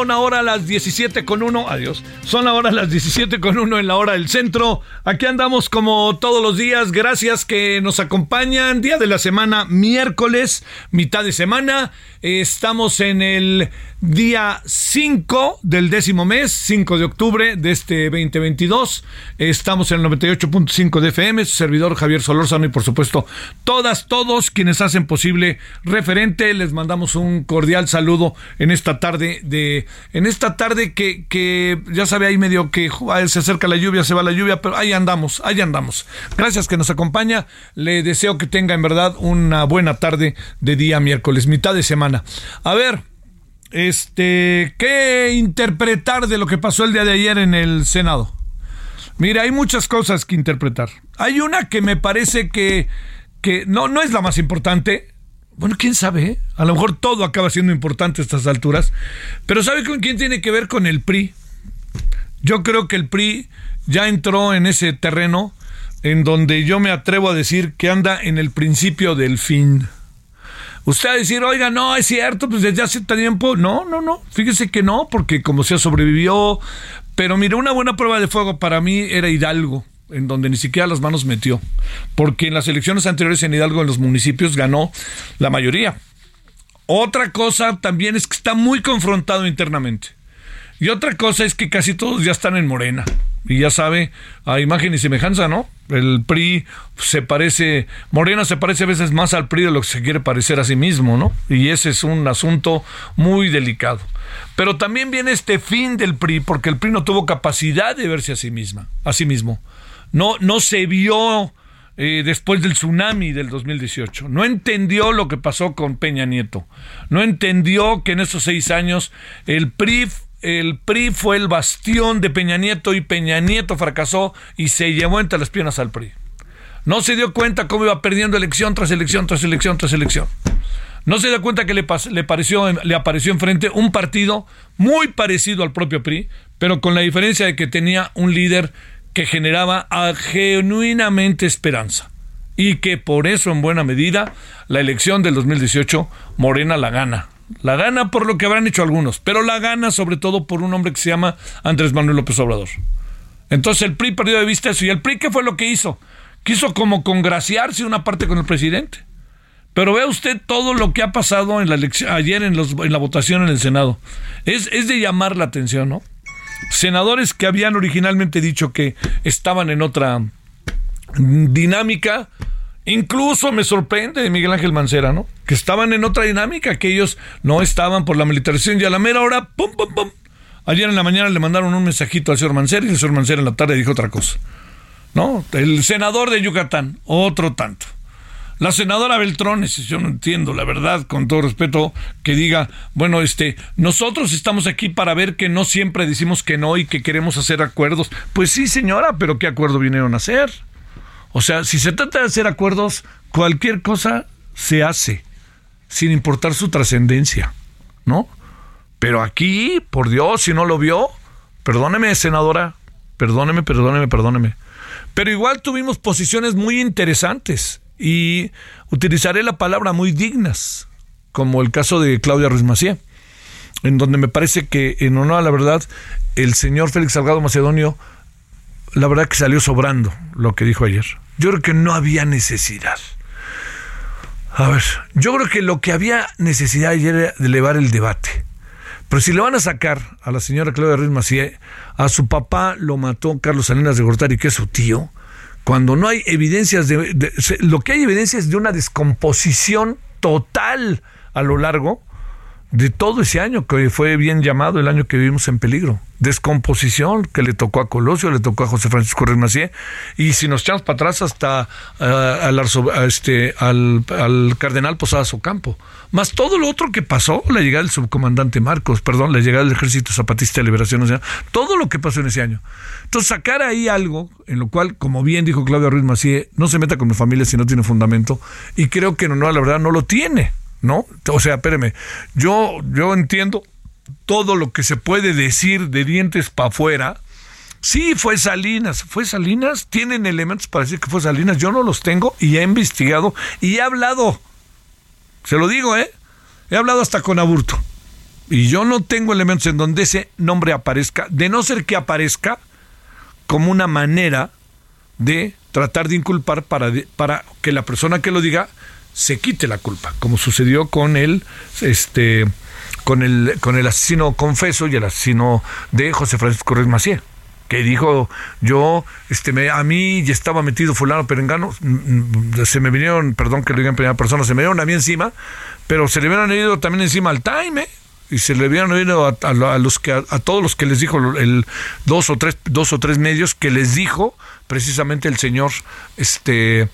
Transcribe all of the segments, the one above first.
Son ahora las 17 con 1, adiós, son ahora las 17 con 1 en la hora del centro, aquí andamos como todos los días, gracias que nos acompañan, día de la semana, miércoles, mitad de semana, estamos en el día 5 del décimo mes, 5 de octubre de este 2022, estamos en el 98.5 de FM, su servidor Javier Solórzano y por supuesto todas, todos quienes hacen posible referente, les mandamos un cordial saludo en esta tarde de en esta tarde que, que ya sabe ahí medio que se acerca la lluvia, se va la lluvia, pero ahí andamos, ahí andamos. Gracias que nos acompaña. Le deseo que tenga en verdad una buena tarde de día miércoles, mitad de semana. A ver, este, ¿qué interpretar de lo que pasó el día de ayer en el Senado? Mira, hay muchas cosas que interpretar. Hay una que me parece que, que no, no es la más importante, bueno, quién sabe, ¿eh? a lo mejor todo acaba siendo importante a estas alturas, pero ¿sabe con quién tiene que ver con el PRI? Yo creo que el PRI ya entró en ese terreno en donde yo me atrevo a decir que anda en el principio del fin. Usted va a decir, oiga, no, es cierto, pues desde hace tiempo. No, no, no, fíjese que no, porque como sea sobrevivió. Pero mire, una buena prueba de fuego para mí era Hidalgo en donde ni siquiera las manos metió, porque en las elecciones anteriores en Hidalgo, en los municipios, ganó la mayoría. Otra cosa también es que está muy confrontado internamente. Y otra cosa es que casi todos ya están en Morena. Y ya sabe, a imagen y semejanza, ¿no? El PRI se parece, Morena se parece a veces más al PRI de lo que se quiere parecer a sí mismo, ¿no? Y ese es un asunto muy delicado. Pero también viene este fin del PRI, porque el PRI no tuvo capacidad de verse a sí misma, a sí mismo no, no se vio eh, después del tsunami del 2018. No entendió lo que pasó con Peña Nieto. No entendió que en esos seis años el PRI, el PRI fue el bastión de Peña Nieto y Peña Nieto fracasó y se llevó entre las piernas al PRI. No se dio cuenta cómo iba perdiendo elección tras elección tras elección tras elección. No se dio cuenta que le, le, pareció, le apareció enfrente un partido muy parecido al propio PRI, pero con la diferencia de que tenía un líder que generaba genuinamente esperanza y que por eso en buena medida la elección del 2018 Morena la gana. La gana por lo que habrán hecho algunos, pero la gana sobre todo por un hombre que se llama Andrés Manuel López Obrador. Entonces el PRI perdió de vista eso. ¿Y el PRI qué fue lo que hizo? Quiso como congraciarse una parte con el presidente. Pero vea usted todo lo que ha pasado en la elección, ayer en, la votación en el Senado. Es, es de llamar la atención, ¿no? senadores que habían originalmente dicho que estaban en otra dinámica, Incluso me sorprende de Miguel Ángel Mancera, ¿no? Que estaban en otra dinámica, que ellos no estaban por la militarización y a la mera hora, pum, pum, pum. Ayer en la mañana le mandaron un mensajito al señor Mancera y el señor Mancera en la tarde dijo otra cosa. ¿No? El senador de Yucatán, otro tanto. La senadora Beltrones, yo no entiendo, la verdad, con todo respeto, que diga, bueno, este, nosotros estamos aquí para ver que no siempre decimos que no y que queremos hacer acuerdos. Pues sí, señora, pero ¿qué acuerdo vinieron a hacer? O sea, si se trata de hacer acuerdos, cualquier cosa se hace, sin importar su trascendencia, ¿no? Pero aquí, por Dios, si no lo vio, perdóneme, senadora, perdóneme, perdóneme, perdóneme. Pero igual tuvimos posiciones muy interesantes y utilizaré la palabra muy dignas, como el caso de Claudia Ruiz Macié, en donde me parece que, en honor a la verdad, el señor Félix Salgado Macedonio, la verdad que salió sobrando lo que dijo ayer. Yo creo que no había necesidad. A ver, yo creo que lo que había necesidad ayer era de elevar el debate. Pero si le van a sacar a la señora Claudia Ruiz Macié, a su papá lo mató Carlos Salinas de Gortari, que es su tío, cuando no hay evidencias de, lo que hay evidencia es de una descomposición total a lo largo de todo ese año que fue bien llamado el año que vivimos en peligro. Descomposición que le tocó a Colosio, le tocó a José Francisco Macié y si nos echamos para atrás hasta uh, al, este, al, al, cardenal Posadas Ocampo. Más todo lo otro que pasó, la llegada del subcomandante Marcos, perdón, la llegada del Ejército Zapatista de Liberación Nacional, todo lo que pasó en ese año. Entonces, sacar ahí algo en lo cual, como bien dijo Claudio Ruiz Macié, no se meta con mi familia si no tiene fundamento, y creo que no, la verdad no lo tiene. ¿No? O sea, espéreme, yo, yo entiendo todo lo que se puede decir de dientes para afuera. Sí, fue Salinas, fue Salinas, tienen elementos para decir que fue Salinas, yo no los tengo y he investigado y he hablado, se lo digo, ¿eh? He hablado hasta con Aburto y yo no tengo elementos en donde ese nombre aparezca, de no ser que aparezca como una manera de tratar de inculpar para, para que la persona que lo diga se quite la culpa, como sucedió con el este con el con el asesino confeso y el asesino de José Francisco Ruiz Macié que dijo yo este me, a mí ya estaba metido fulano perengano mm, mm, se me vinieron perdón que lo diga en primera persona se me vinieron a mí encima pero se le hubieran ido también encima al time ¿eh? y se le hubieran oído a, los que a, todos los que les dijo el dos o tres dos o tres medios que les dijo precisamente el señor este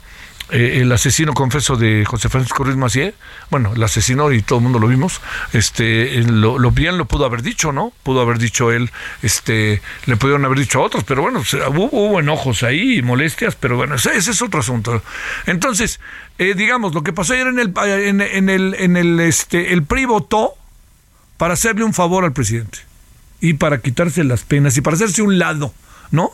eh, el asesino confeso de José Francisco Ruiz Macié, bueno, el asesino y todo el mundo lo vimos, este, lo, bien lo pudo haber dicho, ¿no? Pudo haber dicho él, este, le pudieron haber dicho a otros, pero bueno, hubo, enojos ahí, molestias, pero bueno, ese, es otro asunto. Entonces, eh, digamos, lo que pasó ayer en el, en, en, el, en el, este, el PRI votó para hacerle un favor al presidente y para quitarse las penas y para hacerse un lado, ¿no?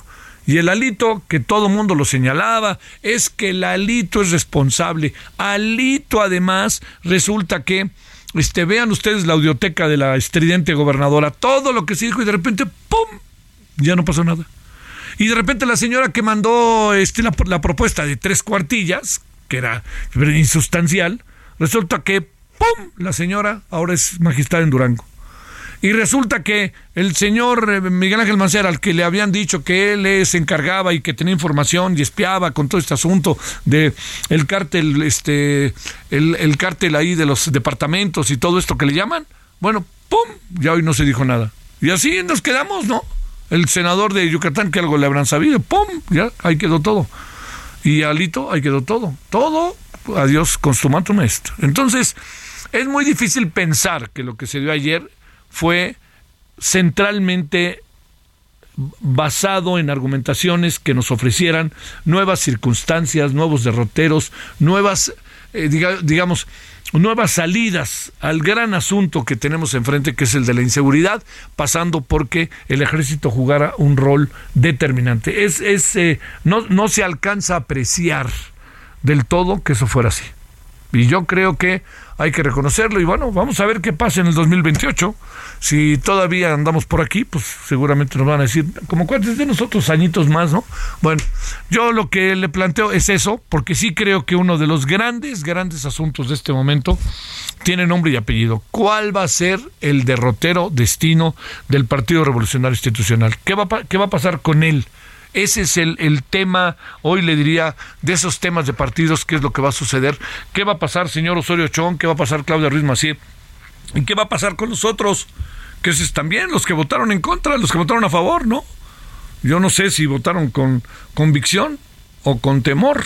Y el Alito, que todo mundo lo señalaba, es que el Alito es responsable. Alito, además, resulta que, este, vean ustedes la audioteca de la estridente gobernadora, todo lo que se dijo y de repente, ¡pum! Ya no pasó nada. Y de repente la señora que mandó este, la, la propuesta de tres cuartillas, que era insustancial, resulta que, ¡pum! La señora ahora es magistrada en Durango. Y resulta que el señor eh, Miguel Ángel Mancera, al que le habían dicho que él se encargaba y que tenía información y espiaba con todo este asunto de el cártel, este, el, el cártel ahí de los departamentos y todo esto que le llaman, bueno, ¡pum! Ya hoy no se dijo nada. Y así nos quedamos, ¿no? El senador de Yucatán, que algo le habrán sabido, ¡pum! Ya, ahí quedó todo. Y Alito, ahí quedó todo. Todo, adiós, consumatum est. Entonces, es muy difícil pensar que lo que se dio ayer fue centralmente basado en argumentaciones que nos ofrecieran nuevas circunstancias, nuevos derroteros, nuevas, eh, digamos, nuevas salidas al gran asunto que tenemos enfrente, que es el de la inseguridad, pasando porque el ejército jugara un rol determinante. Es, es eh, no, no se alcanza a apreciar del todo que eso fuera así. Y yo creo que hay que reconocerlo y bueno, vamos a ver qué pasa en el 2028. Si todavía andamos por aquí, pues seguramente nos van a decir, como cuántos de nosotros añitos más, ¿no? Bueno, yo lo que le planteo es eso, porque sí creo que uno de los grandes, grandes asuntos de este momento tiene nombre y apellido. ¿Cuál va a ser el derrotero destino del Partido Revolucionario Institucional? ¿Qué va, qué va a pasar con él? Ese es el, el tema, hoy le diría, de esos temas de partidos, qué es lo que va a suceder. ¿Qué va a pasar, señor Osorio Chón? ¿Qué va a pasar, Claudia Ruiz Macié? ¿Y qué va a pasar con los otros? Que es también los que votaron en contra, los que votaron a favor, ¿no? Yo no sé si votaron con convicción o con temor,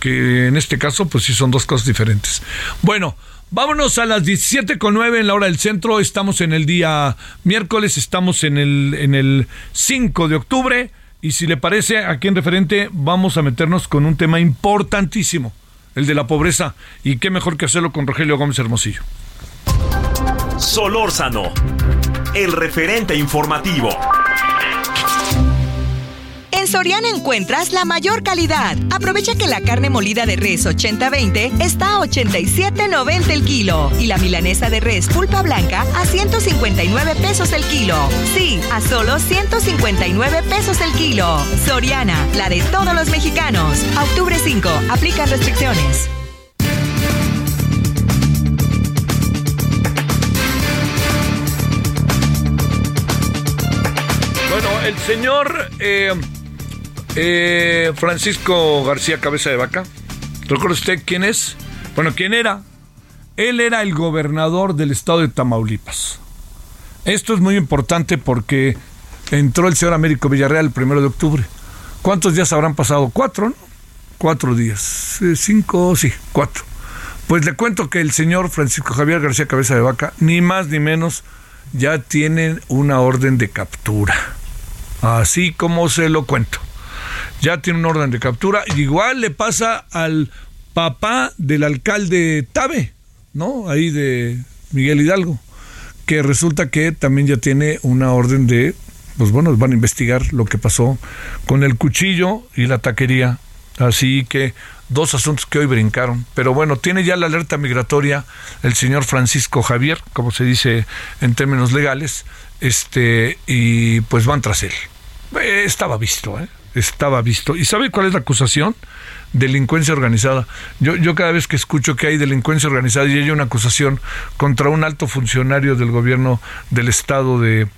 que en este caso pues sí son dos cosas diferentes. Bueno, vámonos a las 17 con 9 en la hora del centro, estamos en el día miércoles, estamos en el, en el 5 de octubre y si le parece aquí en referente vamos a meternos con un tema importantísimo, el de la pobreza y qué mejor que hacerlo con Rogelio Gómez Hermosillo. Solórzano, el referente informativo. Soriana encuentras la mayor calidad. Aprovecha que la carne molida de res 80-20 está a 87.90 el kilo y la milanesa de res pulpa blanca a 159 pesos el kilo. Sí, a solo 159 pesos el kilo. Soriana, la de todos los mexicanos. octubre 5, aplican restricciones. Bueno, el señor eh, eh, Francisco García Cabeza de Vaca, ¿recuerda usted quién es? Bueno, ¿quién era? Él era el gobernador del estado de Tamaulipas. Esto es muy importante porque entró el señor Américo Villarreal el primero de octubre. ¿Cuántos días habrán pasado? Cuatro, ¿no? Cuatro días. Eh, cinco, sí, cuatro. Pues le cuento que el señor Francisco Javier García Cabeza de Vaca, ni más ni menos, ya tiene una orden de captura. Así como se lo cuento. Ya tiene una orden de captura. Igual le pasa al papá del alcalde Tabe, ¿no? Ahí de Miguel Hidalgo, que resulta que también ya tiene una orden de, pues bueno, van a investigar lo que pasó con el cuchillo y la taquería. Así que dos asuntos que hoy brincaron. Pero bueno, tiene ya la alerta migratoria el señor Francisco Javier, como se dice en términos legales, este, y pues van tras él. Eh, estaba visto, ¿eh? Estaba visto. ¿Y sabe cuál es la acusación? Delincuencia organizada. Yo, yo cada vez que escucho que hay delincuencia organizada y hay una acusación contra un alto funcionario del gobierno del estado de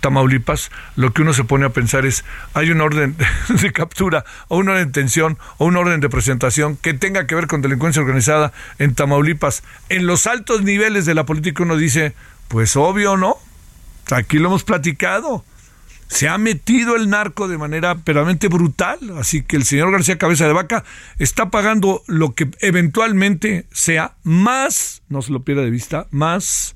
Tamaulipas, lo que uno se pone a pensar es, hay una orden de captura o una orden de detención o una orden de presentación que tenga que ver con delincuencia organizada en Tamaulipas. En los altos niveles de la política uno dice, pues obvio, ¿no? Aquí lo hemos platicado. Se ha metido el narco de manera verdaderamente brutal, así que el señor García Cabeza de Vaca está pagando lo que eventualmente sea más, no se lo pierda de vista, más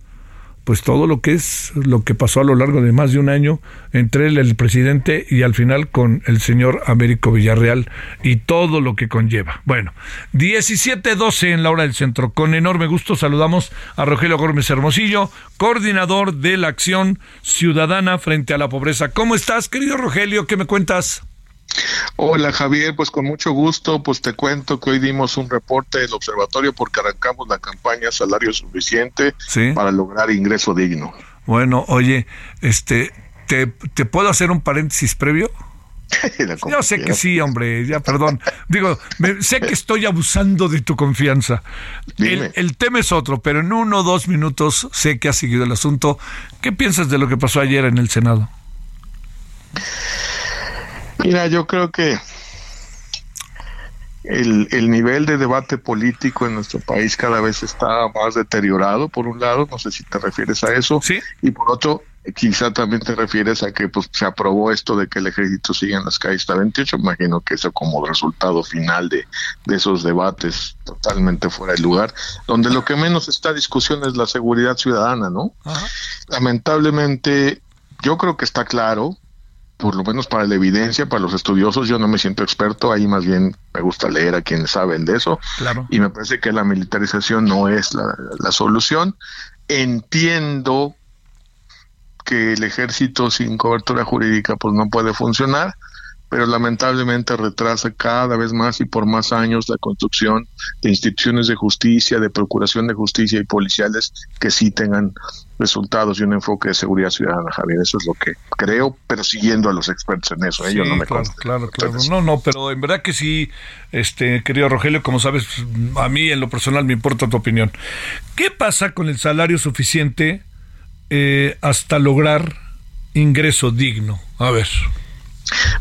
pues todo lo que es lo que pasó a lo largo de más de un año entre él, el presidente, y al final con el señor Américo Villarreal y todo lo que conlleva. Bueno, 17.12 en la hora del centro. Con enorme gusto saludamos a Rogelio Gómez Hermosillo, coordinador de la Acción Ciudadana frente a la Pobreza. ¿Cómo estás, querido Rogelio? ¿Qué me cuentas? Hola Javier, pues con mucho gusto, pues te cuento que hoy dimos un reporte del observatorio porque arrancamos la campaña Salario Suficiente para lograr ingreso digno. Bueno, oye, este, ¿te, puedo hacer un paréntesis previo? Yo sé que sí, hombre, ya perdón. Digo, sé que estoy abusando de tu confianza. El, el, tema es otro, pero en uno o dos minutos sé que has seguido el asunto. ¿Qué piensas de lo que pasó ayer en el Senado? Mira, yo creo que el, el, nivel de debate político en nuestro país cada vez está más deteriorado, por un lado, no sé si te refieres a eso, ¿Sí? y por otro, quizá también te refieres a que pues se aprobó esto de que el ejército siga en las calles hasta 28, imagino que eso como resultado final de, de esos debates totalmente fuera de lugar, donde lo que menos está discusión es la seguridad ciudadana, ¿no? Lamentablemente, yo creo que está claro, por lo menos para la evidencia, para los estudiosos, yo no me siento experto, ahí más bien me gusta leer a quienes saben de eso, claro. y me parece que la militarización no es la, la solución. Entiendo que el ejército sin cobertura jurídica pues no puede funcionar, pero lamentablemente retrasa cada vez más y por más años la construcción de instituciones de justicia, de procuración de justicia y policiales que sí tengan resultados y un enfoque de seguridad ciudadana, Javier. Eso es lo que creo, pero siguiendo a los expertos en eso. ¿eh? Sí, Yo no me claro, claro, claro. No, no, pero en verdad que sí, este, querido Rogelio, como sabes, a mí en lo personal me importa tu opinión. ¿Qué pasa con el salario suficiente eh, hasta lograr ingreso digno? A ver.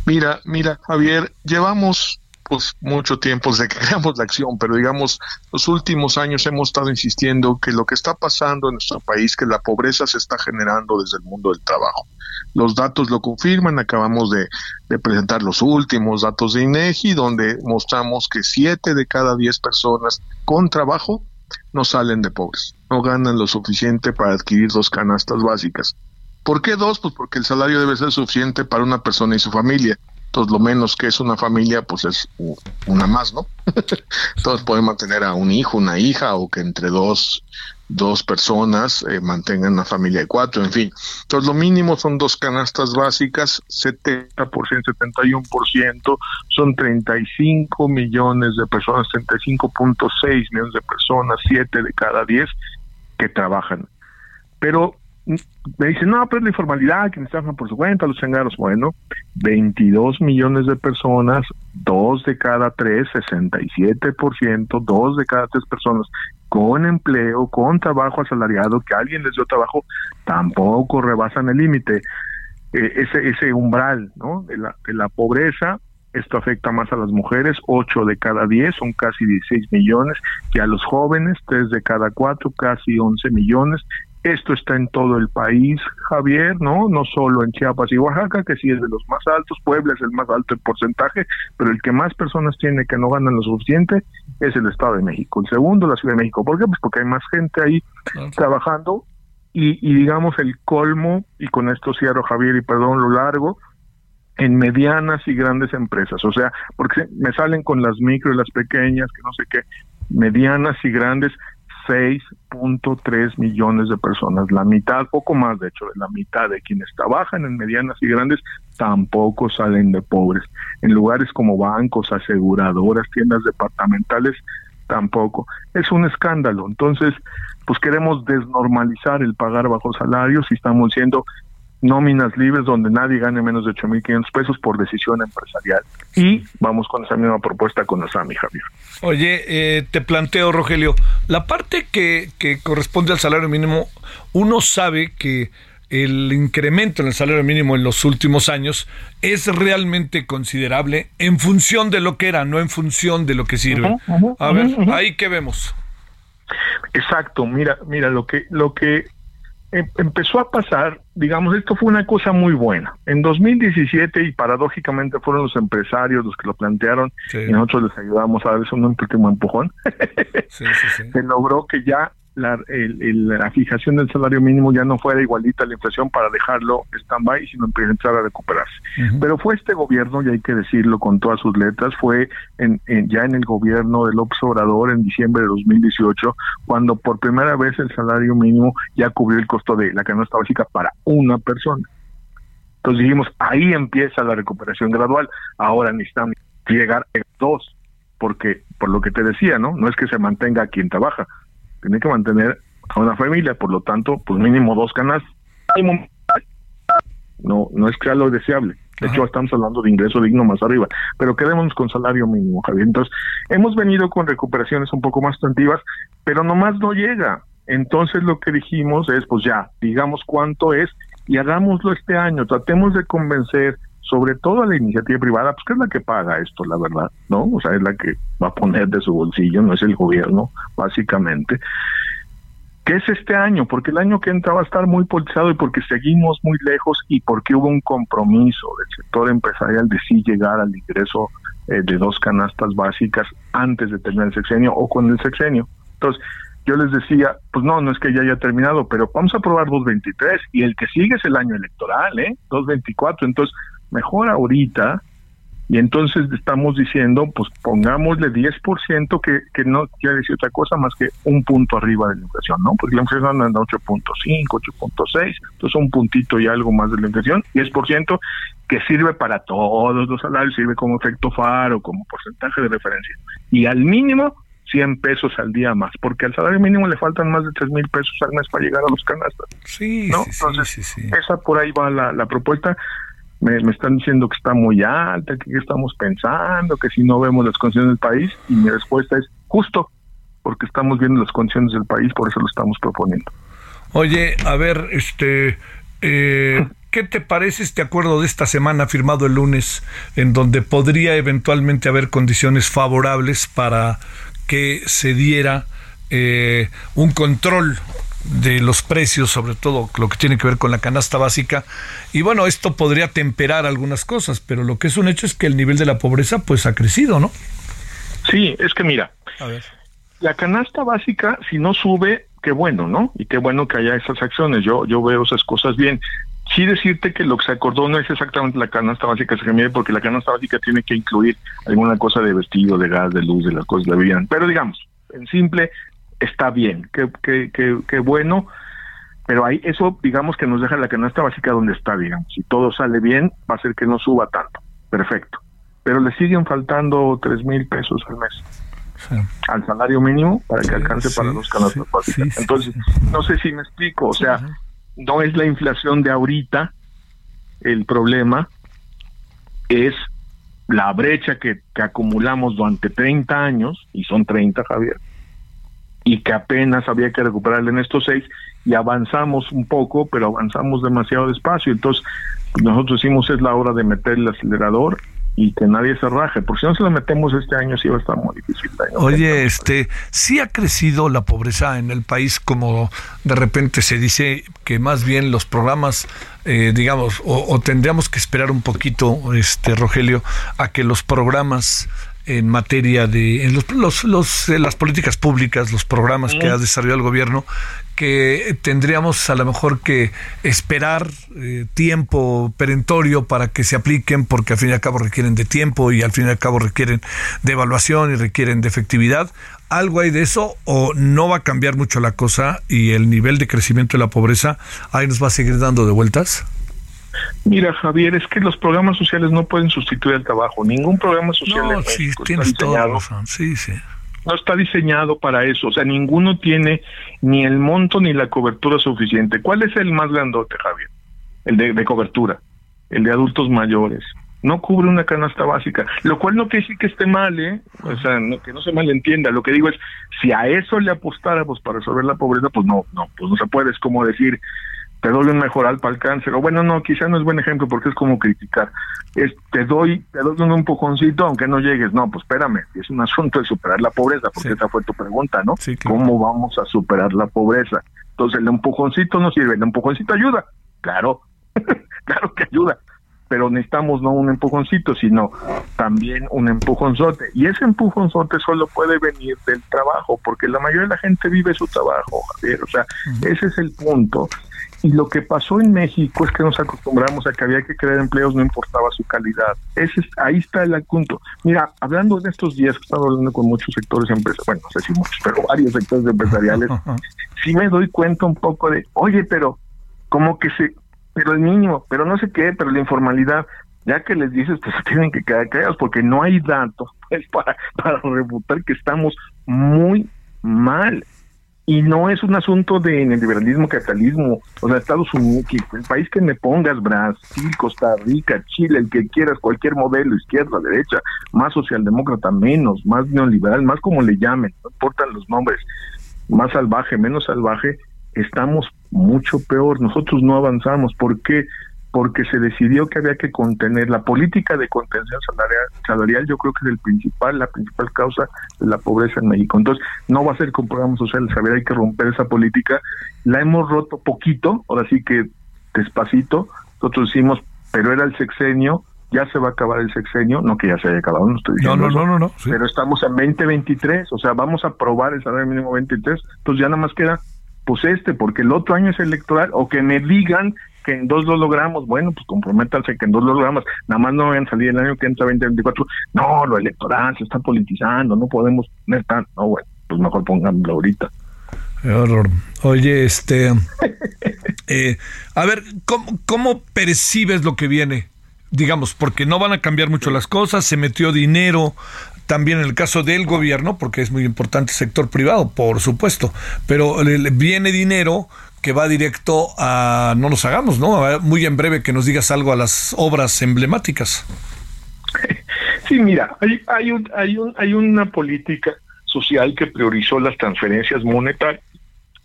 Mira, mira, Javier, llevamos pues mucho tiempo desde que creamos la acción, pero digamos, los últimos años hemos estado insistiendo que lo que está pasando en nuestro país, que la pobreza se está generando desde el mundo del trabajo. Los datos lo confirman, acabamos de, de presentar los últimos datos de INEGI, donde mostramos que siete de cada diez personas con trabajo no salen de pobres, no ganan lo suficiente para adquirir dos canastas básicas. ¿Por qué dos? Pues porque el salario debe ser suficiente para una persona y su familia. Entonces, lo menos que es una familia, pues es una más, ¿no? Entonces, pueden mantener a un hijo, una hija, o que entre dos, dos personas eh, mantengan una familia de cuatro, en fin. Entonces, lo mínimo son dos canastas básicas, 70%, 71%, son 35 millones de personas, 35.6 millones de personas, 7 de cada 10 que trabajan. Pero me dicen, no, pero es la informalidad, quienes trabajan por su cuenta, los changaros. Bueno, 22 millones de personas, dos de cada tres, 67%, dos de cada tres personas con empleo, con trabajo asalariado, que alguien les dio trabajo, tampoco rebasan el límite. Eh, ese, ese umbral ¿no? de, la, de la pobreza esto afecta más a las mujeres, 8 de cada 10, son casi 16 millones, que a los jóvenes, 3 de cada 4, casi 11 millones, esto está en todo el país, Javier, ¿no? No solo en Chiapas y Oaxaca, que sí es de los más altos, Puebla es el más alto en porcentaje, pero el que más personas tiene que no ganan lo suficiente es el Estado de México. El segundo, la Ciudad de México. ¿Por qué? Pues porque hay más gente ahí trabajando y, y digamos el colmo, y con esto cierro Javier y perdón lo largo, en medianas y grandes empresas. O sea, porque me salen con las micro y las pequeñas, que no sé qué, medianas y grandes, 6.3 millones de personas, la mitad, poco más de hecho, la mitad de quienes trabajan en medianas y grandes tampoco salen de pobres. En lugares como bancos, aseguradoras, tiendas departamentales, tampoco. Es un escándalo. Entonces, pues queremos desnormalizar el pagar bajo salarios y estamos diciendo nóminas libres donde nadie gane menos de 8.500 pesos por decisión empresarial. Y vamos con esa misma propuesta con ASAMI, Javier. Oye, eh, te planteo, Rogelio, la parte que, que corresponde al salario mínimo, uno sabe que el incremento en el salario mínimo en los últimos años es realmente considerable en función de lo que era, no en función de lo que sirve. A ver, ahí que vemos. Exacto, mira, mira lo que lo que empezó a pasar, digamos, esto fue una cosa muy buena. En 2017, y paradójicamente fueron los empresarios los que lo plantearon, y nosotros les ayudamos a darles un último empujón, se logró que ya la, la fijación del salario mínimo ya no fuera igualita a la inflación para dejarlo stand-by, sino empezar a recuperarse. Pero fue este gobierno, y hay que decirlo con todas sus letras, fue en, ya en el gobierno del López Obrador en diciembre de 2018, cuando por primera vez el salario mínimo ya cubrió el costo de la canasta básica para una persona. Entonces dijimos, ahí empieza la recuperación gradual. Ahora necesitamos llegar a dos, porque por lo que te decía, ¿no? No es que se mantenga quien trabaja, tiene que mantener a una familia, por lo tanto, pues mínimo dos canastas. No, no es que lo deseable. De hecho, estamos hablando de ingreso digno más arriba, pero quedémonos con salario mínimo, Javier. Entonces, hemos venido con recuperaciones un poco más tentativas, pero nomás no llega. Entonces, lo que dijimos es, pues ya, digamos cuánto es y hagámoslo este año. Tratemos de convencer sobre todo a la iniciativa privada, pues que es la que paga esto, la verdad, ¿no? O sea, es la que va a poner de su bolsillo, no es el gobierno, básicamente. ¿Qué es este año? Porque el año que entra va a estar muy politizado y porque seguimos muy lejos y porque hubo un compromiso del sector empresarial de sí llegar al ingreso eh, de dos canastas básicas antes de terminar el sexenio o con el sexenio. Entonces, yo les decía, pues no, no es que ya haya terminado, pero vamos a aprobar 223 y el que sigue es el año electoral, ¿eh? 224. Entonces, mejor ahorita, y entonces estamos diciendo, pues pongámosle 10% que, que no quiere decir otra cosa más que un punto arriba de la inflación, ¿no? Porque la inflación anda en 8.5, 8.6, entonces un puntito y algo más de la inflación, 10% que sirve para todos los salarios, sirve como efecto faro, como porcentaje de referencia. Y al mínimo 100 pesos al día más, porque al salario mínimo le faltan más de 3 mil pesos al mes para llegar a los canastas. Sí, ¿no? sí, Entonces, sí, sí, esa por ahí va la, la propuesta me, están diciendo que está muy alta, que estamos pensando, que si no vemos las condiciones del país, y mi respuesta es justo, porque estamos viendo las condiciones del país, por eso lo estamos proponiendo. Oye, a ver, este, eh, ¿qué te parece este acuerdo de esta semana firmado el lunes, en donde podría eventualmente haber condiciones favorables para que se diera eh, un control de los precios, sobre todo lo que tiene que ver con la canasta básica. Y bueno, esto podría temperar algunas cosas, pero lo que es un hecho es que el nivel de la pobreza pues ha crecido, ¿no? Sí, es que mira, la canasta básica, si no sube, qué bueno, ¿no? Y qué bueno que haya esas acciones. Yo, yo veo esas cosas bien. Sí decirte que lo que se acordó no es exactamente la canasta básica se porque la canasta básica tiene que incluir alguna cosa de vestido, de gas, de luz, de las cosas de la. Pero digamos, en simple, está bien, qué, qué, qué, qué bueno, pero ahí eso digamos que nos deja la canasta básica donde está, digamos, si todo sale bien va a ser que no suba tanto, perfecto, pero le siguen faltando tres mil pesos al mes. al salario mínimo para que alcance para los canastas básicas. Entonces, no sé si me explico, o sea, no es la inflación de ahorita. El problema, es la brecha que, que acumulamos durante 30 años, y son 30, Javier, y que apenas había que recuperarle en estos seis y avanzamos un poco, pero avanzamos demasiado despacio. Entonces, nosotros decimos es la hora de meter el acelerador y que nadie se raje, porque si no se lo metemos este año sí va a estar muy difícil. Oye, este, sí ha crecido la pobreza en el país, como de repente se dice que más bien los programas, eh, digamos, o, o, tendríamos que esperar un poquito, este, Rogelio, a que los programas en materia de en los, los, las políticas públicas, los programas que ha desarrollado el gobierno, que tendríamos a lo mejor que esperar eh, tiempo perentorio para que se apliquen, porque al fin y al cabo requieren de tiempo y al fin y al cabo requieren de evaluación y requieren de efectividad. ¿Algo hay de eso o no va a cambiar mucho la cosa y el nivel de crecimiento de la pobreza ahí nos va a seguir dando de vueltas? Mira, Javier, es que los programas sociales no pueden sustituir el trabajo. Ningún programa social no, sí, tienes todo Sí, sí. No está diseñado para eso. O sea, ninguno tiene ni el monto ni la cobertura suficiente. ¿Cuál es el más grandote, Javier? El de, de cobertura. El de adultos mayores. No cubre una canasta básica. Lo cual no quiere decir que esté mal, ¿eh? O sea, no, que no se malentienda. Lo que digo es, si a eso le apostáramos para resolver la pobreza, pues no, no, pues no se puede. Es como decir, te doy un mejoral para el cáncer, o bueno, no, quizá no es buen ejemplo porque es como criticar, es, te doy, te doy un empujoncito aunque no llegues, no, pues espérame, es un asunto de superar la pobreza, porque esa fue tu pregunta, ¿no? ¿Cómo vamos a superar la pobreza? Entonces el empujoncito no sirve, el empujoncito ayuda, claro, claro que ayuda, pero necesitamos no un empujoncito, sino también un empujonzote. Y ese empujonzote solo puede venir del trabajo, porque la mayoría de la gente vive su trabajo, Javier. O sea, ese es el punto. Y lo que pasó en México es que nos acostumbramos a que había que crear empleos, no importaba su calidad. Ese es, ahí está el punto. Mira, hablando de estos días he estado hablando con muchos sectores empresariales, bueno, no sé si muchos, pero varios sectores empresariales, sí me doy cuenta un poco de, oye, pero como que se, pero el mínimo, pero no sé qué, pero la informalidad, ya que les dices, pues tienen que quedar callados porque no hay datos pues, para, para refutar que estamos muy mal y no es un asunto de neoliberalismo, capitalismo, o sea, Estados Unidos, el país que me pongas, Brasil, Costa Rica, Chile, el que quieras, cualquier modelo, izquierda, derecha, más socialdemócrata, menos, más neoliberal, más como le llamen, no importan los nombres, más salvaje, menos salvaje, estamos mucho peor, nosotros no avanzamos, ¿por qué? Porque se decidió que había que contener la política de contención salarial, salarial, yo creo que es el principal, la principal causa de la pobreza en México. Entonces, no va a ser con programas sociales, había hay que romper esa política. La hemos roto poquito, ahora sí que despacito, nosotros decimos, pero era el sexenio, ya se va a acabar el sexenio, no que ya se haya acabado, no estoy diciendo no, no, no, no, pero estamos en 2023, o sea, vamos a aprobar el salario mínimo 23, entonces ya nada más queda pues este, porque el otro año es electoral, o que me digan que en dos lo logramos, bueno, pues comprométanse que en dos lo logramos, nada más no vayan a salir el año que entra 2024, no, lo electoral se está politizando, no podemos no estar, no, bueno, pues mejor pónganlo ahorita. horror. Oye, este, eh, a ver, ¿cómo, ¿cómo percibes lo que viene? Digamos, porque no van a cambiar mucho las cosas, se metió dinero, también en el caso del gobierno, porque es muy importante el sector privado, por supuesto, pero viene dinero que va directo a no nos hagamos, ¿no? Muy en breve que nos digas algo a las obras emblemáticas. Sí, mira, hay, hay, un, hay, un, hay una política social que priorizó las transferencias monetarias.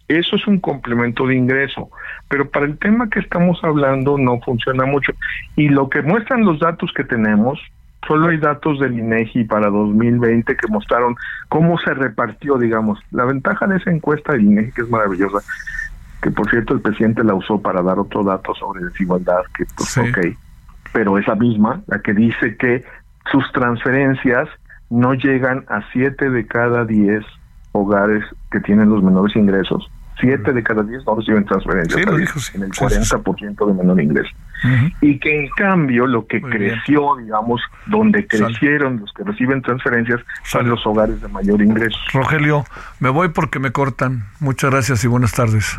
Eso es un complemento de ingreso. pero para el tema que estamos hablando no funciona mucho. Y lo que muestran los datos que tenemos, solo hay datos del INEGI para 2020 que mostraron cómo se repartió, digamos, la ventaja de esa encuesta del INEGI que es maravillosa, que por cierto el presidente la usó para dar otro dato sobre desigualdad, que pues ok, pero esa misma, la que dice que sus transferencias no llegan a 7 de cada 10 hogares que tienen los menores ingresos. 7 de cada 10 no reciben transferencias, en el 40% de menor ingreso. Y que en cambio lo que creció, digamos, donde crecieron los que reciben transferencias son los hogares de mayor ingreso. Rogelio, me voy porque me cortan. Muchas gracias y buenas tardes.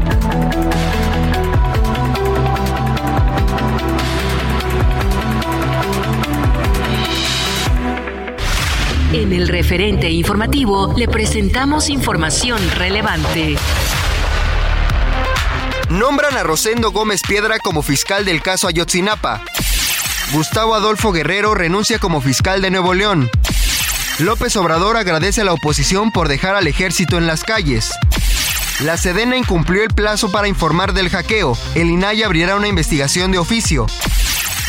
En el referente informativo le presentamos información relevante. Nombran a Rosendo Gómez Piedra como fiscal del caso Ayotzinapa. Gustavo Adolfo Guerrero renuncia como fiscal de Nuevo León. López Obrador agradece a la oposición por dejar al ejército en las calles. La Sedena incumplió el plazo para informar del hackeo. El INAI abrirá una investigación de oficio.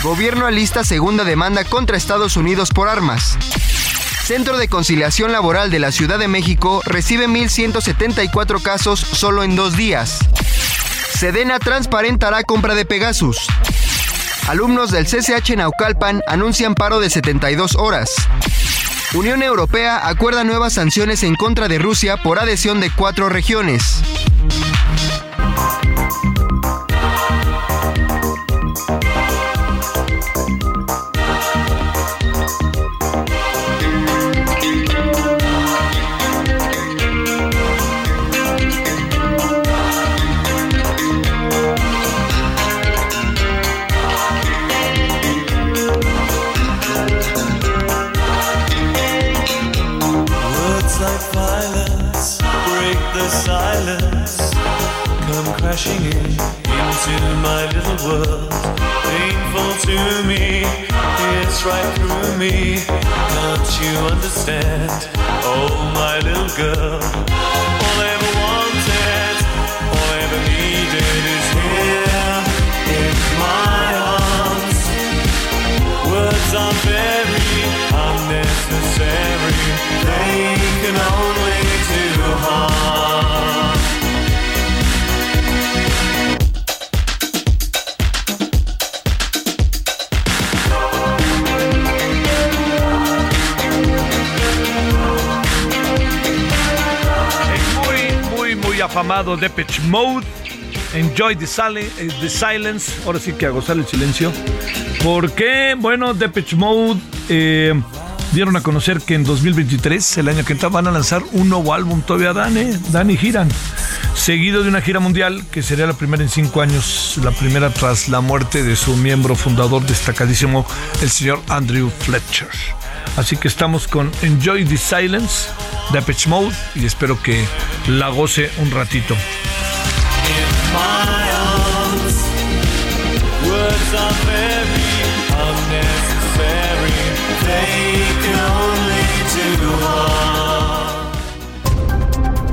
Gobierno alista segunda demanda contra Estados Unidos por armas. Centro de Conciliación Laboral de la Ciudad de México recibe 1.174 casos solo en dos días. Sedena transparentará compra de Pegasus. Alumnos del CCH Naucalpan anuncian paro de 72 horas. Unión Europea acuerda nuevas sanciones en contra de Rusia por adhesión de cuatro regiones. Depeche Mode. Enjoy the, eh, the, silence. Ahora sí que a gozar el silencio. Porque, bueno, Depeche Mode eh, dieron a conocer que en 2023, el año que entra, van a lanzar un nuevo álbum. Todavía dan, eh, dan y giran. Seguido de una gira mundial que sería la primera en cinco años, la primera tras la muerte de su miembro fundador destacadísimo, el señor Andrew Fletcher. Así que estamos con Enjoy the Silence de Depeche Mode y espero que la goce un ratito.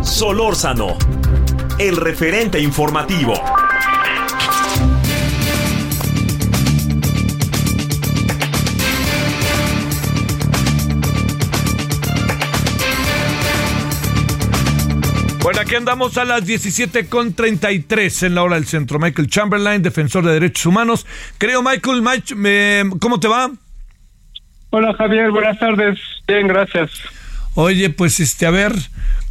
Solórzano, el referente informativo. Bueno, aquí andamos a las 17.33 en la hora del centro. Michael Chamberlain, defensor de derechos humanos. Creo, Michael, ¿cómo te va? Hola, Javier, buenas tardes. Bien, gracias. Oye, pues este, a ver,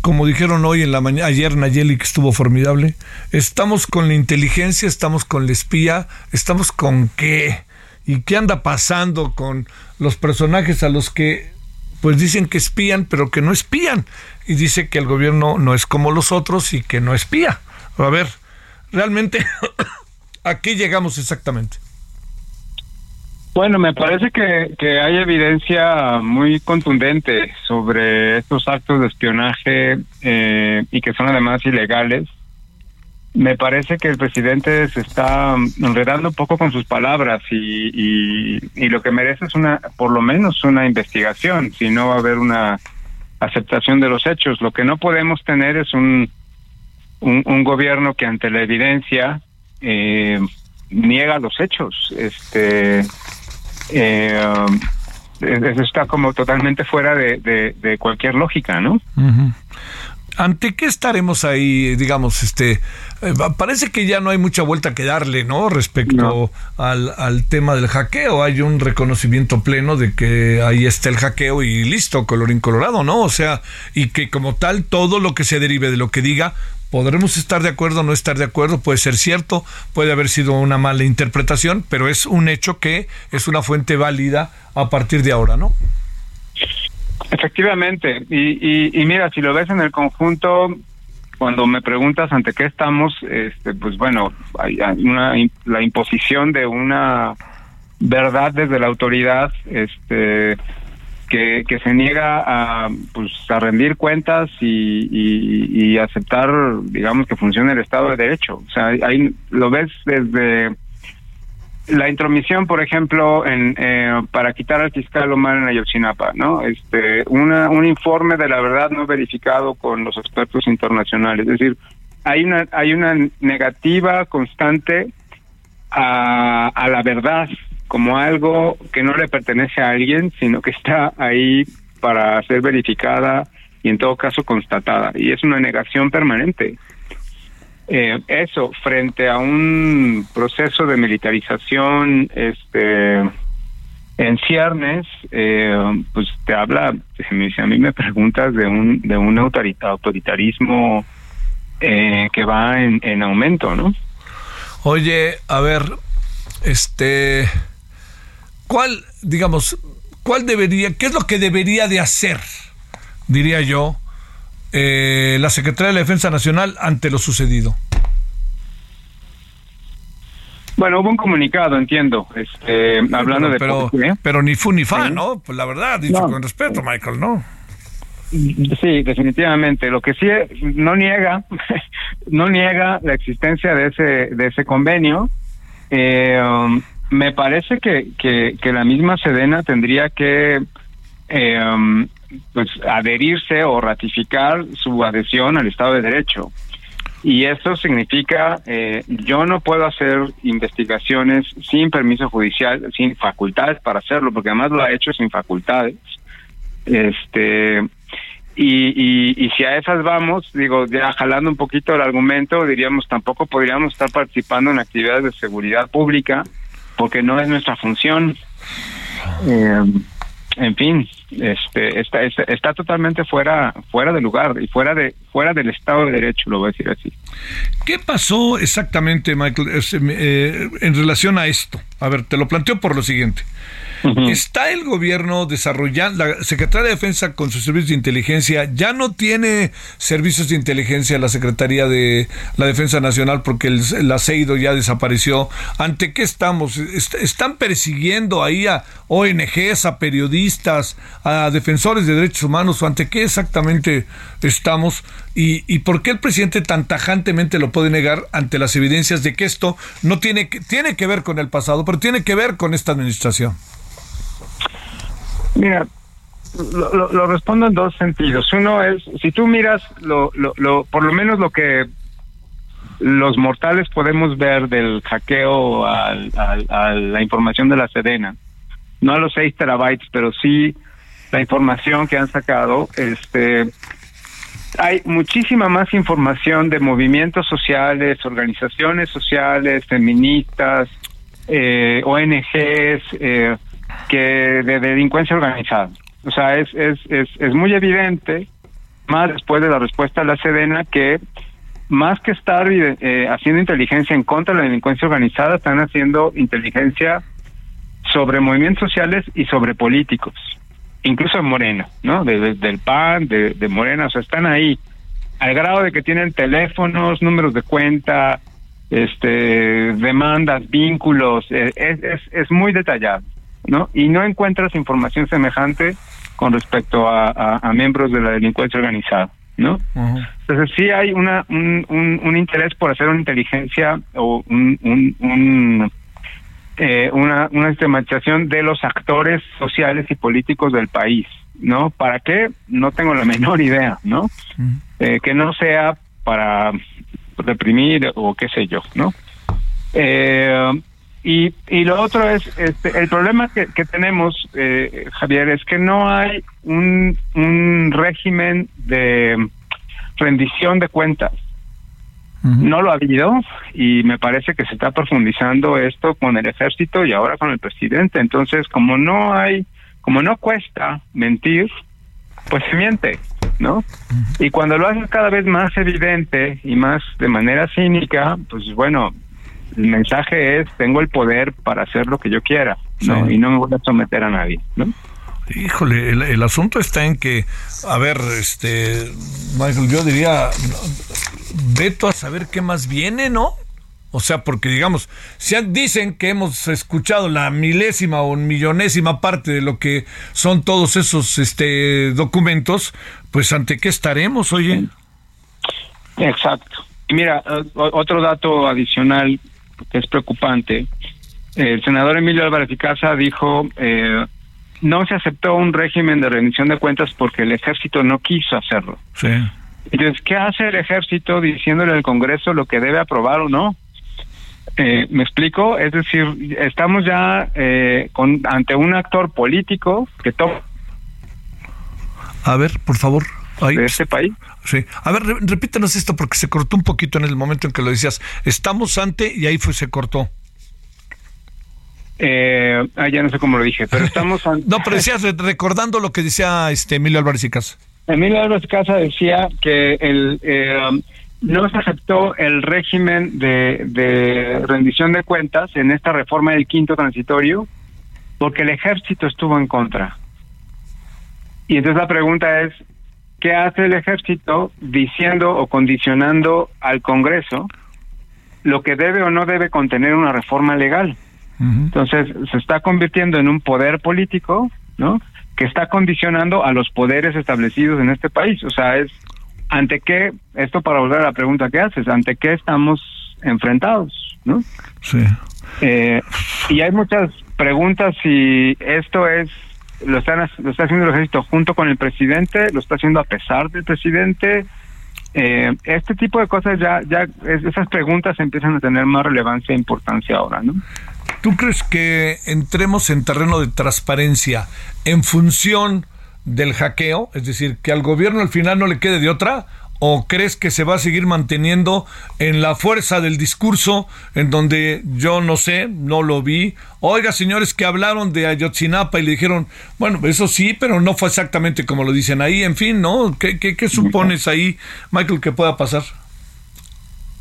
como dijeron hoy en la mañana, ayer Nayeli que estuvo formidable, estamos con la inteligencia, estamos con la espía, estamos con qué y qué anda pasando con los personajes a los que pues dicen que espían, pero que no espían. Y dice que el gobierno no es como los otros y que no espía. A ver, realmente, ¿a qué llegamos exactamente? Bueno, me parece que, que hay evidencia muy contundente sobre estos actos de espionaje eh, y que son además ilegales me parece que el presidente se está enredando un poco con sus palabras y, y, lo que merece es una, por lo menos una investigación, si no va a haber una aceptación de los hechos. Lo que no podemos tener es un, un, gobierno que ante la evidencia eh, niega los hechos. Este, eh, eso está como totalmente fuera de, de, cualquier lógica, ¿no? ¿Ante qué estaremos ahí, digamos, este, eh, parece que ya no hay mucha vuelta que darle, ¿no? Respecto Al, al, tema del hackeo, hay un reconocimiento pleno de que ahí está el hackeo y listo, colorín colorado, ¿no? O sea, y que como tal todo lo que se derive de lo que diga, podremos estar de acuerdo o no estar de acuerdo, puede ser cierto, puede haber sido una mala interpretación, pero es un hecho que es una fuente válida a partir de ahora, ¿no? Efectivamente, y, y, mira, si lo ves en el conjunto, cuando me preguntas ante qué estamos, este, pues bueno, hay una, la imposición de una verdad desde la autoridad, este, que, que se niega a, pues, a rendir cuentas y, y, y aceptar, digamos, que funcione el Estado de Derecho. O sea, ahí lo ves desde la intromisión, por ejemplo, en, eh, para quitar al fiscal Omar en Ayotzinapa, ¿no? Este, una, un informe de la verdad no verificado con los expertos internacionales. Es decir, hay una, hay una negativa constante a, a la verdad como algo que no le pertenece a alguien, sino que está ahí para ser verificada y en todo caso constatada. Y es una negación permanente. Eh, eso, frente a un proceso de militarización este, en ciernes, eh, pues te habla, a mí me preguntas de un, de un autoritarismo eh, que va en, en aumento, ¿no? Oye, a ver, este, ¿cuál, digamos, cuál debería, qué es lo que debería de hacer, diría yo, eh, la Secretaría de la Defensa Nacional ante lo sucedido? Bueno, hubo un comunicado, entiendo, este, hablando de... Pero, pero ni fu ni fa, ¿no? Pues la verdad, dicho con respeto, Michael, ¿no? Sí, definitivamente. Lo que sí no niega, no niega la existencia de ese de ese convenio. Eh, um, me parece que, que, que, la misma Sedena tendría que eh, um, pues adherirse o ratificar su adhesión al Estado de Derecho. Y eso significa, eh, yo no puedo hacer investigaciones sin permiso judicial, sin facultades para hacerlo, porque además lo ha hecho sin facultades. Este, y, y, y, si a esas vamos, digo, ya jalando un poquito el argumento, diríamos, tampoco podríamos estar participando en actividades de seguridad pública, porque no es nuestra función. Eh, en fin, este, está, está, totalmente fuera, fuera de lugar y fuera de, fuera del Estado de Derecho, lo voy a decir así. ¿Qué pasó exactamente, Michael, eh, en relación a esto? A ver, te lo planteo por lo siguiente. ¿Está el gobierno desarrollando, la Secretaría de Defensa con sus servicios de inteligencia ya no tiene servicios de inteligencia la Secretaría de la Defensa Nacional porque el, aceido ya desapareció? ¿Ante qué estamos? ¿Están persiguiendo ahí a ONGs, a periodistas, a defensores de derechos humanos o ante qué exactamente estamos? ¿Y, y por qué el presidente tan tajantemente lo puede negar ante las evidencias de que esto no tiene, tiene que ver con el pasado, pero tiene que ver con esta administración? Mira, lo, respondo en dos sentidos. Uno es, si tú miras lo, lo, por lo menos lo que los mortales podemos ver del hackeo a la información de la Sedena, no a los 6 terabytes, pero sí la información que han sacado, este, hay muchísima más información de movimientos sociales, organizaciones sociales, feministas, eh, ONGs, eh, que de delincuencia organizada. O sea, es, es, es, es muy evidente, más después de la respuesta de la Sedena, que más que estar eh, haciendo inteligencia en contra de la delincuencia organizada, están haciendo inteligencia sobre movimientos sociales y sobre políticos, incluso en Morena, ¿no? del PAN, de, de Morena, o sea, están ahí, al grado de que tienen teléfonos, números de cuenta, este, demandas, vínculos, eh, es, es, es muy detallado, ¿no? Y no encuentras información semejante con respecto a, a miembros de la delincuencia organizada. ¿no? Entonces sí hay una un, un, interés por hacer una inteligencia o un, un, eh, una, una sistematización de los actores sociales y políticos del país, ¿no? ¿Para qué? No tengo la menor idea, ¿no? Eh, que no sea para reprimir o qué sé yo, ¿no? Eh, y, y lo otro es, este, el problema que, que tenemos, eh, Javier, es que no hay un, un régimen de rendición de cuentas. No lo ha habido y me parece que se está profundizando esto con el ejército y ahora con el presidente. Entonces, como no hay, como no cuesta mentir, pues se miente, ¿no? Y cuando lo haces cada vez más evidente y más de manera cínica, pues bueno, el mensaje es, tengo el poder para hacer lo que yo quiera, ¿no? Y no me voy a someter a nadie, ¿no? Híjole, el, asunto está en que, a ver, este, Michael, yo diría, veto a saber qué más viene, ¿no? O sea, porque digamos, si dicen que hemos escuchado la milésima o millonésima parte de lo que son todos esos este, documentos, pues ante qué estaremos, oye. Exacto. Mira, otro dato adicional que es preocupante. El senador Emilio Álvarez y Casa dijo, eh, no se aceptó un régimen de rendición de cuentas porque el ejército no quiso hacerlo. Sí. Entonces, ¿qué hace el ejército diciéndole al Congreso lo que debe aprobar o no? Eh, ¿Me explico? Es decir, estamos ya eh, con, ante un actor político que toma... A ver, por favor. ¿De este país? Sí. A ver, repítenos esto porque se cortó un poquito en el momento en que lo decías. Estamos ante y ahí fue, se cortó. Eh, ah, ya no sé cómo lo dije, pero estamos ante... no, pero decías recordando lo que decía este Emilio Álvarez y Casa. Emilio Álvarez Casa decía que el eh, no se aceptó el régimen de, de rendición de cuentas en esta reforma del quinto transitorio porque el ejército estuvo en contra. Y entonces la pregunta es, ¿qué hace el ejército diciendo o condicionando al Congreso lo que debe o no debe contener una reforma legal? Entonces se está convirtiendo en un poder político, ¿no? Que está condicionando a los poderes establecidos en este país. O sea, es ante qué, esto para volver a la pregunta que haces, ante qué estamos enfrentados, ¿no? Sí. Eh, y hay muchas preguntas si esto es lo están lo está haciendo el ejército junto con el presidente, lo está haciendo a pesar del presidente. Eh, este tipo de cosas ya ya esas preguntas empiezan a tener más relevancia e importancia ahora, ¿no? ¿Tú crees que entremos en terreno de transparencia en función del hackeo? Es decir, que al gobierno al final no le quede de otra ¿O crees que se va a seguir manteniendo en la fuerza del discurso en donde yo no sé, no lo vi? Oiga, señores que hablaron de Ayotzinapa y le dijeron, bueno, eso sí, pero no fue exactamente como lo dicen ahí, en fin, ¿no? ¿Qué, qué, supones ahí, Michael, que pueda pasar?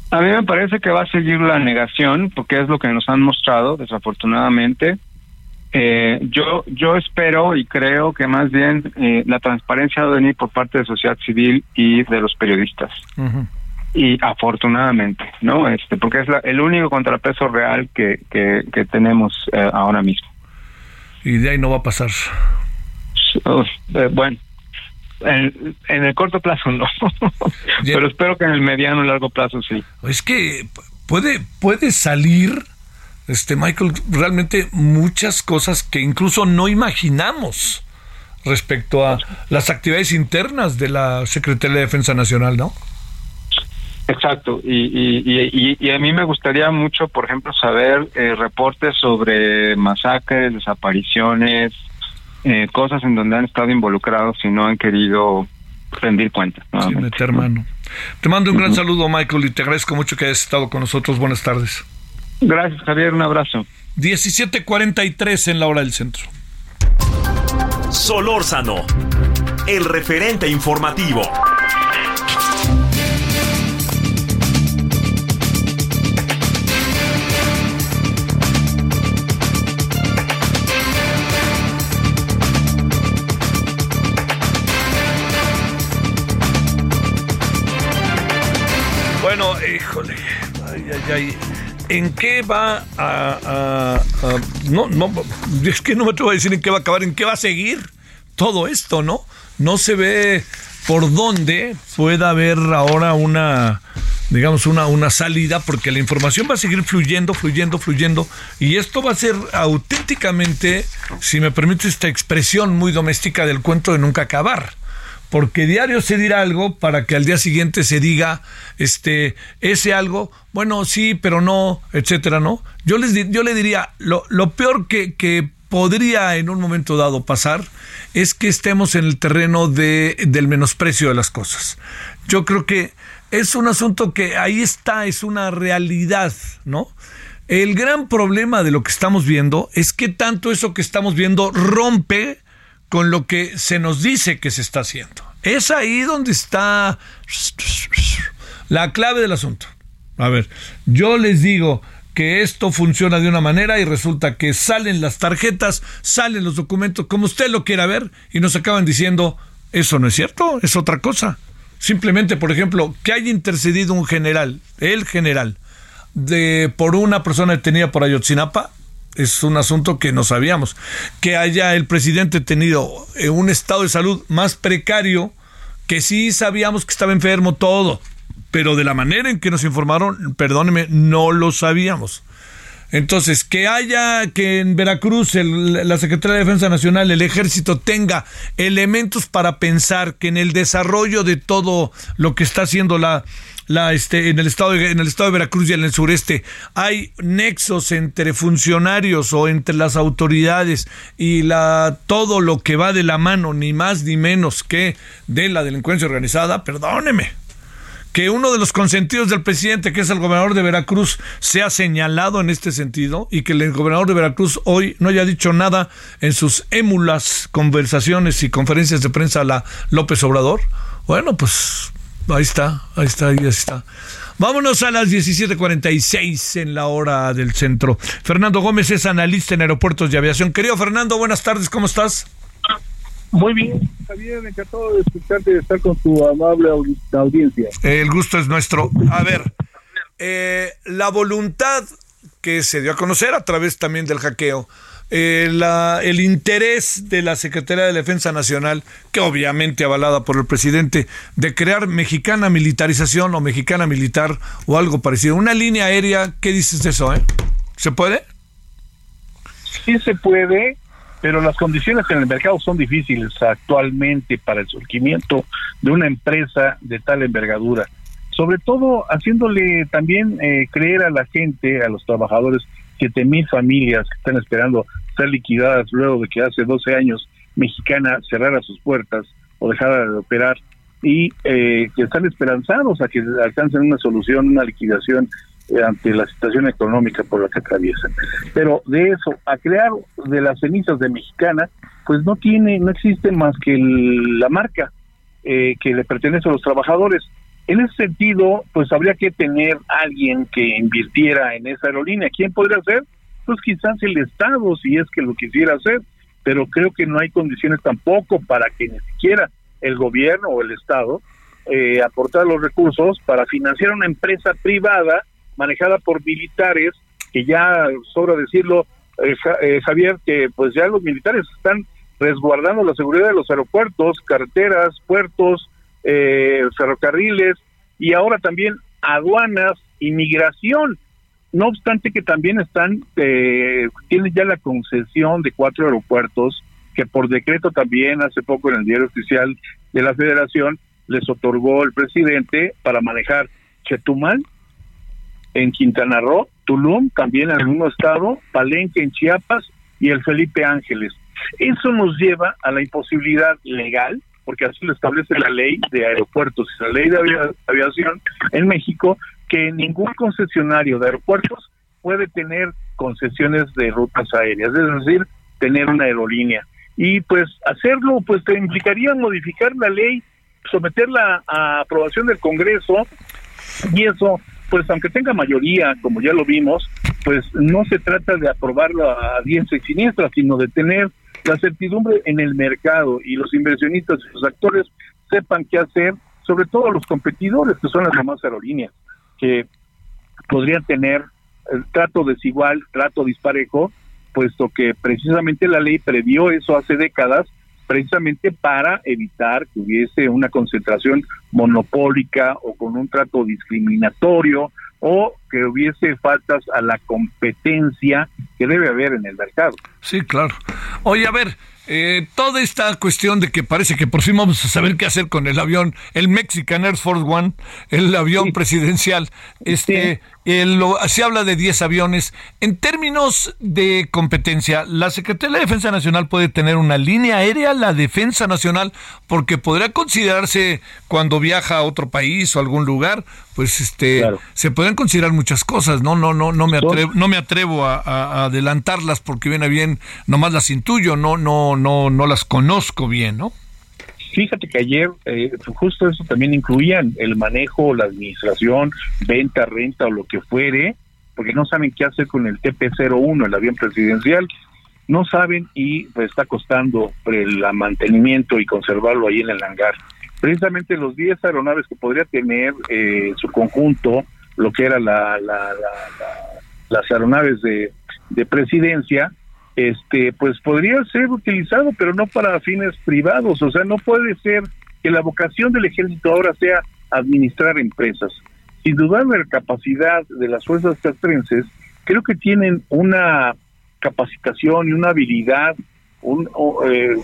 A mí me parece que va a seguir la negación, porque es lo que nos han mostrado, desafortunadamente. Eh, yo yo espero y creo que más bien eh, la transparencia va a venir por parte de sociedad civil y de los periodistas. Y afortunadamente, ¿no? Este, porque es el único contrapeso real que, que, tenemos eh, ahora mismo. Y de ahí no va a pasar. Eh, bueno, en, en, el corto plazo no, pero espero que en el mediano y largo plazo sí. Es que puede, puede salir este Michael, realmente muchas cosas que incluso no imaginamos. respecto a las actividades internas de la Secretaría de Defensa Nacional, ¿no? Exacto, y, a mí me gustaría mucho, por ejemplo, saber eh, reportes sobre masacres, desapariciones, eh, cosas en donde han estado involucrados y no han querido rendir cuentas. Sí, hermano. Te mando un gran saludo, Michael, y te agradezco mucho que hayas estado con nosotros. Buenas tardes. Gracias, Javier. Un abrazo. 17:43 en la hora del centro. Solórzano, el referente informativo. Ay, ay. ¿En qué va a, No, no, es que no me atrevo a decir en qué va a acabar, en qué va a seguir todo esto, ¿no? No se ve por dónde pueda haber ahora una, digamos, una, una salida, porque la información va a seguir fluyendo, fluyendo, fluyendo, y esto va a ser auténticamente, si me permite esta expresión muy doméstica del cuento de nunca acabar porque diario se dirá algo para que al día siguiente se diga este ese algo, bueno, sí, pero no, etcétera, ¿no? Yo les yo le diría lo, lo peor que, que podría en un momento dado pasar es que estemos en el terreno de, del menosprecio de las cosas. Yo creo que es un asunto que ahí está, es una realidad, ¿no? El gran problema de lo que estamos viendo es que tanto eso que estamos viendo rompe con lo que se nos dice que se está haciendo. Es ahí donde está la clave del asunto. A ver, yo les digo que esto funciona de una manera y resulta que salen las tarjetas, salen los documentos, como usted lo quiera ver, y nos acaban diciendo, eso no es cierto, es otra cosa. Simplemente, por ejemplo, que haya intercedido un general, el general, de por una persona detenida por Ayotzinapa, es un asunto que no sabíamos. Que haya el presidente tenido eh, un estado de salud más precario, que sí sabíamos que estaba enfermo todo, pero de la manera en que nos informaron, perdóneme, no lo sabíamos. Entonces, que haya que en Veracruz la Secretaría de Defensa Nacional, el ejército tenga elementos para pensar que en el desarrollo de todo lo que está haciendo la, la, este, en, el estado de, en el estado de Veracruz y en el sureste hay nexos entre funcionarios o entre las autoridades y la, todo lo que va de la mano, ni más ni menos que de la delincuencia organizada, perdóneme que uno de los consentidos del presidente, que es el gobernador de Veracruz, sea señalado en este sentido y que el gobernador de Veracruz hoy no haya dicho nada en sus émulas conversaciones y conferencias de prensa a la López Obrador. Bueno, pues Ahí está, ahí está, ahí está. Vámonos a las 17:46 en la hora del centro. Fernando Gómez es analista en aeropuertos de aviación. Querido Fernando, buenas tardes, ¿cómo estás? Muy bien, Javier, encantado de escucharte y de estar con tu amable audiencia. El gusto es nuestro. A ver, eh, la voluntad que se dio a conocer a través también del hackeo eh, el interés de la Secretaría de Defensa Nacional, que obviamente avalada por el presidente, de crear mexicana militarización o mexicana militar o algo parecido. Una línea aérea, ¿qué dices de eso? Eh? ¿Se puede? Sí se puede, pero las condiciones en el mercado son difíciles actualmente para el surgimiento de una empresa de tal envergadura. Sobre todo haciéndole también eh, creer a la gente, a los trabajadores, siete mil familias que están esperando ser liquidadas luego de que hace 12 años Mexicana cerrara sus puertas o dejara de operar y eh, que están esperanzados a que alcancen una solución, una liquidación eh, ante la situación económica por la que atraviesan. Pero de eso, a crear de las cenizas de Mexicana, pues no tiene, no existe más que la marca eh, que le pertenece a los trabajadores. En ese sentido, pues habría que tener alguien que invirtiera en esa aerolínea. ¿Quién podría ser? Pues quizás el Estado, si es que lo quisiera hacer, pero creo que no hay condiciones tampoco para que ni siquiera el gobierno o el Estado eh, aportar los recursos para financiar una empresa privada manejada por militares, que ya sobra decirlo, eh, eh, Javier, que pues ya los militares están resguardando la seguridad de los aeropuertos, carreteras, puertos, eh, ferrocarriles y ahora también aduanas, inmigración. No obstante que también están, eh, tienen ya la concesión de cuatro aeropuertos que por decreto también hace poco en el diario oficial de la Federación les otorgó el presidente para manejar Chetumal en Quintana Roo, Tulum también en el mismo estado, Palenque en Chiapas y el Felipe Ángeles. Eso nos lleva a la imposibilidad legal, porque así lo establece la ley de aeropuertos y la ley de aviación en México, que ningún concesionario de aeropuertos puede tener concesiones de rutas aéreas, es decir, tener una aerolínea. Y pues hacerlo, pues te implicaría modificar la ley, someterla a aprobación del Congreso, y eso, pues aunque tenga mayoría, como ya lo vimos, pues no se trata de aprobarlo a diestra y siniestra, sino de tener la certidumbre en el mercado y los inversionistas y los actores sepan qué hacer, sobre todo los competidores, que son las demás aerolíneas, que podrían tener el trato desigual, trato disparejo, puesto que precisamente la ley previó eso hace décadas, precisamente para evitar que hubiese una concentración monopólica o con un trato discriminatorio o que hubiese faltas a la competencia que debe haber en el mercado. Sí, claro. Oye, a ver, eh, toda esta cuestión de que parece que por fin vamos a saber qué hacer con el avión, el Mexican Air Force One, el avión presidencial, este, se habla de 10 aviones. En términos de competencia, la Secretaría de la Defensa Nacional puede tener una línea aérea, la Defensa Nacional, porque podrá considerarse cuando viaja a otro país o algún lugar, pues este, se pueden considerar muchas cosas, no, no, no, no me atrevo, no me atrevo a, a adelantarlas porque viene bien, nomás las intuyo, no, no, no, no las conozco bien, ¿no? Fíjate que ayer eh, justo eso también incluían el manejo, la administración, venta, renta o lo que fuere, porque no saben qué hacer con el TP-01, el avión presidencial, no saben y pues, está costando el mantenimiento y conservarlo ahí en el hangar. Precisamente los 10 aeronaves que podría tener eh, su conjunto, lo que era la, las aeronaves de presidencia, este pues podría ser utilizado pero no para fines privados. O sea no puede ser que la vocación del ejército ahora sea administrar empresas. Sin dudar la capacidad de las fuerzas castrenses creo que tienen una capacitación y una habilidad un, eh,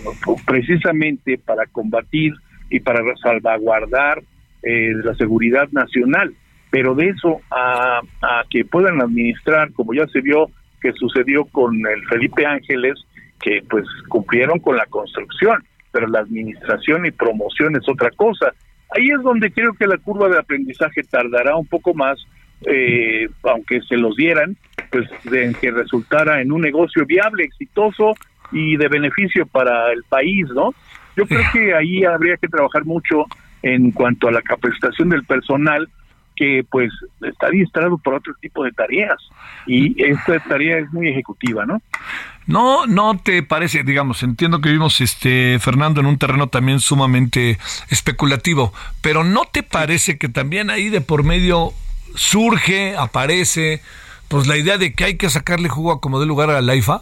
precisamente para combatir y para salvaguardar eh, la seguridad nacional. Pero de eso a, a que puedan administrar como ya se vio que sucedió con el Felipe Ángeles, que pues cumplieron con la construcción, pero la administración y promoción es otra cosa. Ahí es donde creo que la curva de aprendizaje tardará un poco más, eh, aunque se los dieran, pues de que resultara en un negocio viable, exitoso y de beneficio para el país, ¿no? Yo creo que ahí habría que trabajar mucho en cuanto a la capacitación del personal que pues está distraído por otro tipo de tareas y esta tarea es muy ejecutiva, ¿no? No, no te parece, digamos, entiendo que vivimos, este, Fernando, en un terreno también sumamente especulativo, pero ¿no te parece que también ahí de por medio surge, aparece, pues la idea de que hay que sacarle jugo a como de lugar a la IFA?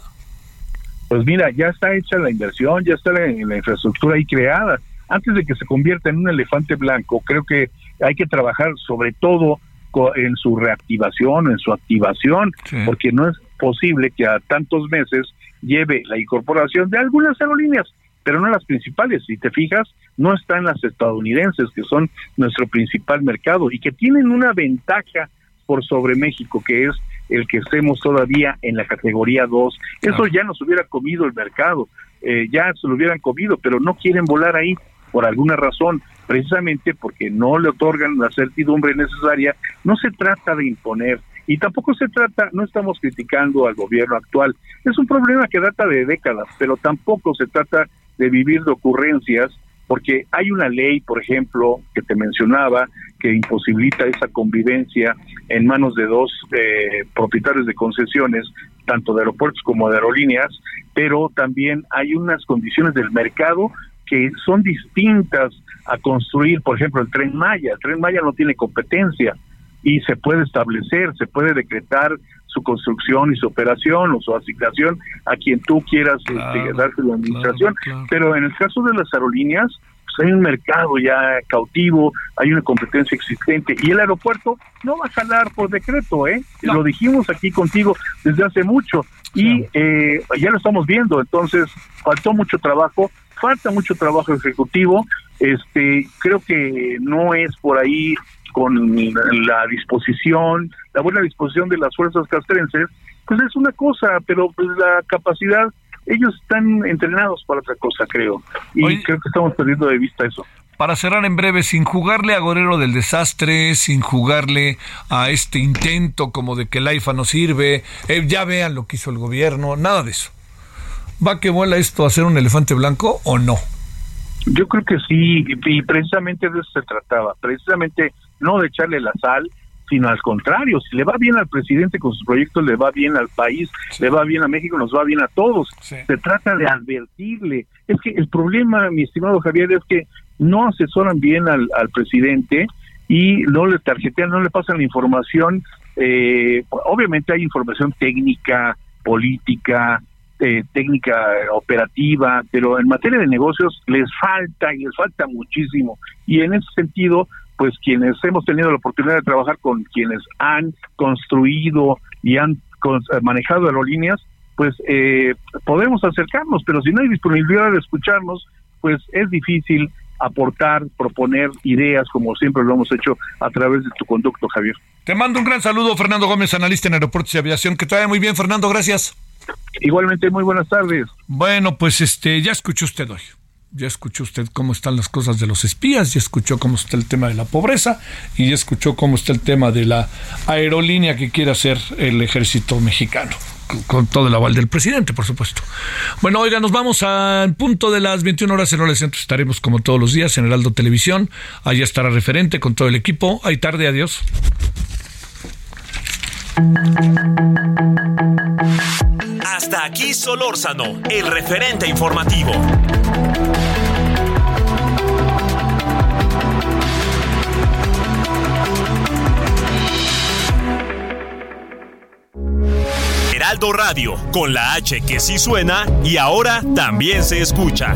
Pues mira, ya está hecha la inversión, ya está la, la infraestructura ahí creada. Antes de que se convierta en un elefante blanco, creo que hay que trabajar sobre todo en su reactivación, en su activación, porque no es posible que a tantos meses lleve la incorporación de algunas aerolíneas, pero no las principales. Si te fijas, no están las estadounidenses, que son nuestro principal mercado y que tienen una ventaja por sobre México, que es el que estemos todavía en la categoría 2. Eso ya nos hubiera comido el mercado, eh, ya se lo hubieran comido, pero no quieren volar ahí por alguna razón precisamente porque no le otorgan la certidumbre necesaria, no se trata de imponer y tampoco se trata, no estamos criticando al gobierno actual, es un problema que data de décadas, pero tampoco se trata de vivir de ocurrencias porque hay una ley, por ejemplo, que te mencionaba, que imposibilita esa convivencia en manos de dos eh, propietarios de concesiones, tanto de aeropuertos como de aerolíneas, pero también hay unas condiciones del mercado que son distintas a construir, por ejemplo, el tren Maya. El tren Maya no tiene competencia y se puede establecer, se puede decretar su construcción y su operación o su asignación a quien tú quieras este, darse la administración. Pero en el caso de las aerolíneas, pues hay un mercado ya cautivo, hay una competencia existente y el aeropuerto no va a jalar por decreto, ¿eh? Lo dijimos aquí contigo desde hace mucho y eh, ya lo estamos viendo, entonces faltó mucho trabajo, falta mucho trabajo ejecutivo, este, creo que no es por ahí con la disposición, la buena disposición de las fuerzas castrenses, pues es una cosa, pero pues la capacidad ellos están entrenados para otra cosa, creo. Y creo que estamos perdiendo de vista eso. Para cerrar en breve, sin jugarle a Gorero del desastre, sin jugarle a este intento como de que el AIFA no sirve, eh, ya vean lo que hizo el gobierno, nada de eso. ¿Va que vuela esto a ser un elefante blanco o no? Yo creo que sí, y precisamente de eso se trataba, precisamente no de echarle la sal, sino al contrario, si le va bien al presidente con sus proyectos, le va bien al país, le va bien a México, nos va bien a todos. Se trata de advertirle. Es que el problema, mi estimado Javier, es que no asesoran bien al, presidente y no le tarjetean, no le pasan la información. Eh, obviamente hay información técnica, política, eh, técnica operativa, pero en materia de negocios les falta y les falta muchísimo. Y en ese sentido, pues quienes hemos tenido la oportunidad de trabajar con quienes han construido y han eh, manejado aerolíneas, pues eh, podemos acercarnos, pero si no hay disponibilidad de escucharnos, pues es difícil aportar, proponer ideas como siempre lo hemos hecho a través de tu conducto, Javier. Te mando un gran saludo, Fernando Gómez, analista en aeropuertos y aviación. Que te vaya muy bien, Fernando, gracias. Igualmente, muy buenas tardes. Bueno, pues este, ya escuchó usted hoy ya escuchó usted cómo están las cosas de los espías, ya escuchó cómo está el tema de la pobreza y ya escuchó cómo está el tema de la aerolínea que quiere hacer el ejército mexicano con todo el aval del presidente, por supuesto. Bueno, oiga, nos vamos al punto de las 21 horas en el centro. Estaremos como todos los días en Heraldo Televisión. Allá estará referente con todo el equipo. Hay tarde, adiós. Hasta aquí Solórzano, el referente informativo. Heraldo Radio, con la H que sí suena y ahora también se escucha.